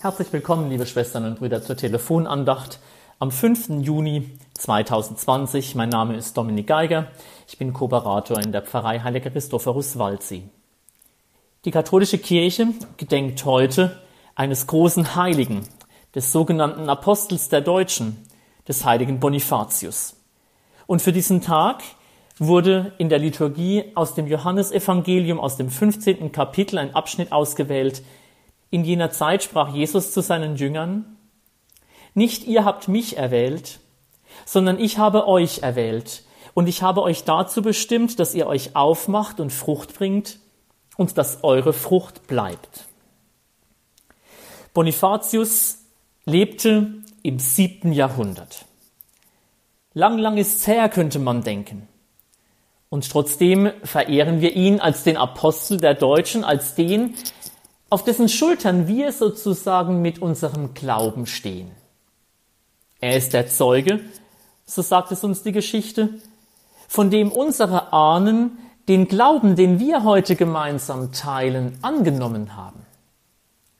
Herzlich willkommen, liebe Schwestern und Brüder, zur Telefonandacht am 5. Juni 2020. Mein Name ist Dominik Geiger. Ich bin Kooperator in der Pfarrei Heiliger Christophorus Waldsee. Die katholische Kirche gedenkt heute eines großen Heiligen, des sogenannten Apostels der Deutschen, des heiligen Bonifatius. Und für diesen Tag wurde in der Liturgie aus dem Johannesevangelium aus dem 15. Kapitel ein Abschnitt ausgewählt, in jener Zeit sprach Jesus zu seinen Jüngern, Nicht ihr habt mich erwählt, sondern ich habe euch erwählt, und ich habe euch dazu bestimmt, dass ihr euch aufmacht und Frucht bringt und dass eure Frucht bleibt. Bonifatius lebte im siebten Jahrhundert. Lang, lang ist's her, könnte man denken. Und trotzdem verehren wir ihn als den Apostel der Deutschen, als den, auf dessen Schultern wir sozusagen mit unserem Glauben stehen. Er ist der Zeuge, so sagt es uns die Geschichte, von dem unsere Ahnen den Glauben, den wir heute gemeinsam teilen, angenommen haben.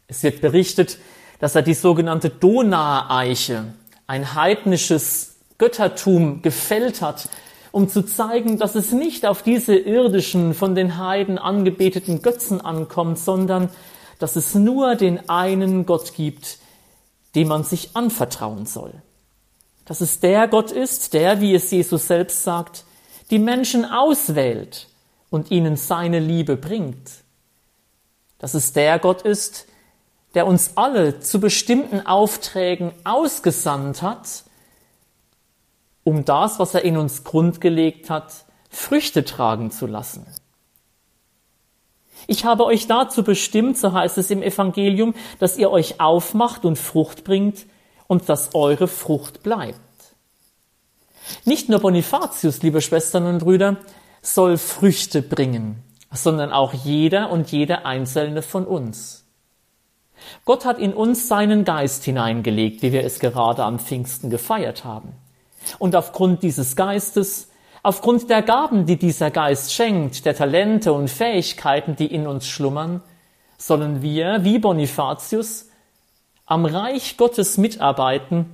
Es wird berichtet, dass er die sogenannte Donaueiche, ein heidnisches Göttertum, gefällt hat, um zu zeigen, dass es nicht auf diese irdischen, von den Heiden angebeteten Götzen ankommt, sondern dass es nur den einen Gott gibt, dem man sich anvertrauen soll. Dass es der Gott ist, der, wie es Jesus selbst sagt, die Menschen auswählt und ihnen seine Liebe bringt. Dass es der Gott ist, der uns alle zu bestimmten Aufträgen ausgesandt hat, um das, was er in uns grundgelegt hat, Früchte tragen zu lassen. Ich habe euch dazu bestimmt, so heißt es im Evangelium, dass ihr euch aufmacht und Frucht bringt und dass eure Frucht bleibt. Nicht nur Bonifatius, liebe Schwestern und Brüder, soll Früchte bringen, sondern auch jeder und jede einzelne von uns. Gott hat in uns seinen Geist hineingelegt, wie wir es gerade am Pfingsten gefeiert haben. Und aufgrund dieses Geistes Aufgrund der Gaben, die dieser Geist schenkt, der Talente und Fähigkeiten, die in uns schlummern, sollen wir, wie Bonifatius, am Reich Gottes mitarbeiten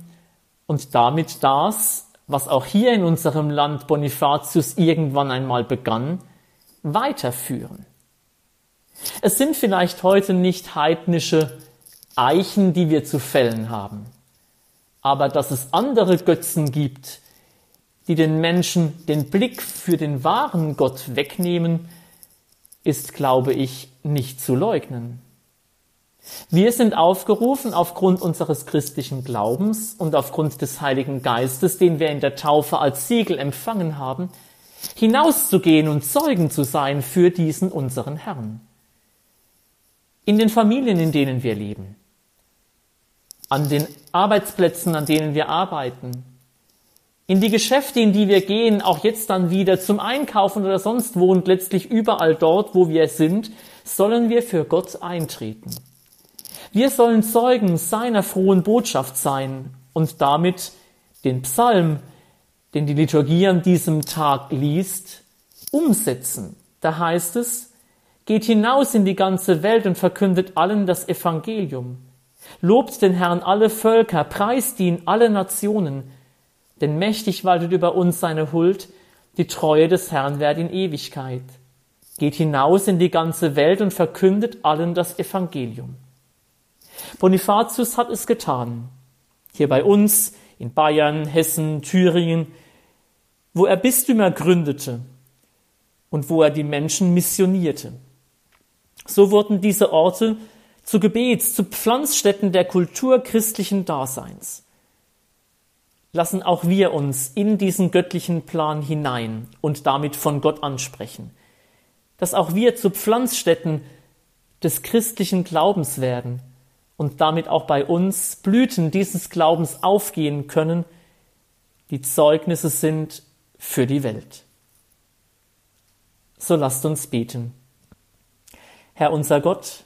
und damit das, was auch hier in unserem Land Bonifatius irgendwann einmal begann, weiterführen. Es sind vielleicht heute nicht heidnische Eichen, die wir zu fällen haben, aber dass es andere Götzen gibt, die den Menschen den Blick für den wahren Gott wegnehmen, ist, glaube ich, nicht zu leugnen. Wir sind aufgerufen, aufgrund unseres christlichen Glaubens und aufgrund des Heiligen Geistes, den wir in der Taufe als Siegel empfangen haben, hinauszugehen und Zeugen zu sein für diesen unseren Herrn. In den Familien, in denen wir leben, an den Arbeitsplätzen, an denen wir arbeiten, in die Geschäfte, in die wir gehen, auch jetzt dann wieder zum Einkaufen oder sonst wo und letztlich überall dort, wo wir sind, sollen wir für Gott eintreten. Wir sollen Zeugen seiner frohen Botschaft sein und damit den Psalm, den die Liturgie an diesem Tag liest, umsetzen. Da heißt es, geht hinaus in die ganze Welt und verkündet allen das Evangelium. Lobt den Herrn alle Völker, preist ihn alle Nationen, denn mächtig waltet über uns seine Huld, die Treue des Herrn währt in Ewigkeit. Geht hinaus in die ganze Welt und verkündet allen das Evangelium. Bonifatius hat es getan. Hier bei uns, in Bayern, Hessen, Thüringen, wo er Bistümer gründete und wo er die Menschen missionierte. So wurden diese Orte zu Gebets, zu Pflanzstätten der Kultur christlichen Daseins lassen auch wir uns in diesen göttlichen Plan hinein und damit von Gott ansprechen. Dass auch wir zu Pflanzstätten des christlichen Glaubens werden und damit auch bei uns Blüten dieses Glaubens aufgehen können, die Zeugnisse sind für die Welt. So lasst uns beten. Herr unser Gott,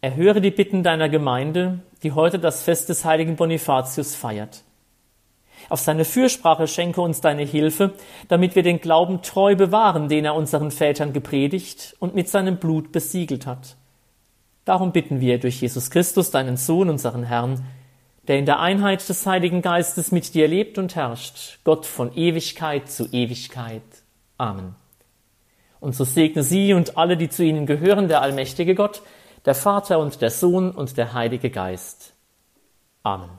erhöre die Bitten deiner Gemeinde, die heute das Fest des heiligen Bonifatius feiert. Auf seine Fürsprache schenke uns deine Hilfe, damit wir den Glauben treu bewahren, den er unseren Vätern gepredigt und mit seinem Blut besiegelt hat. Darum bitten wir durch Jesus Christus, deinen Sohn, unseren Herrn, der in der Einheit des Heiligen Geistes mit dir lebt und herrscht, Gott von Ewigkeit zu Ewigkeit. Amen. Und so segne sie und alle, die zu ihnen gehören, der allmächtige Gott, der Vater und der Sohn und der Heilige Geist. Amen.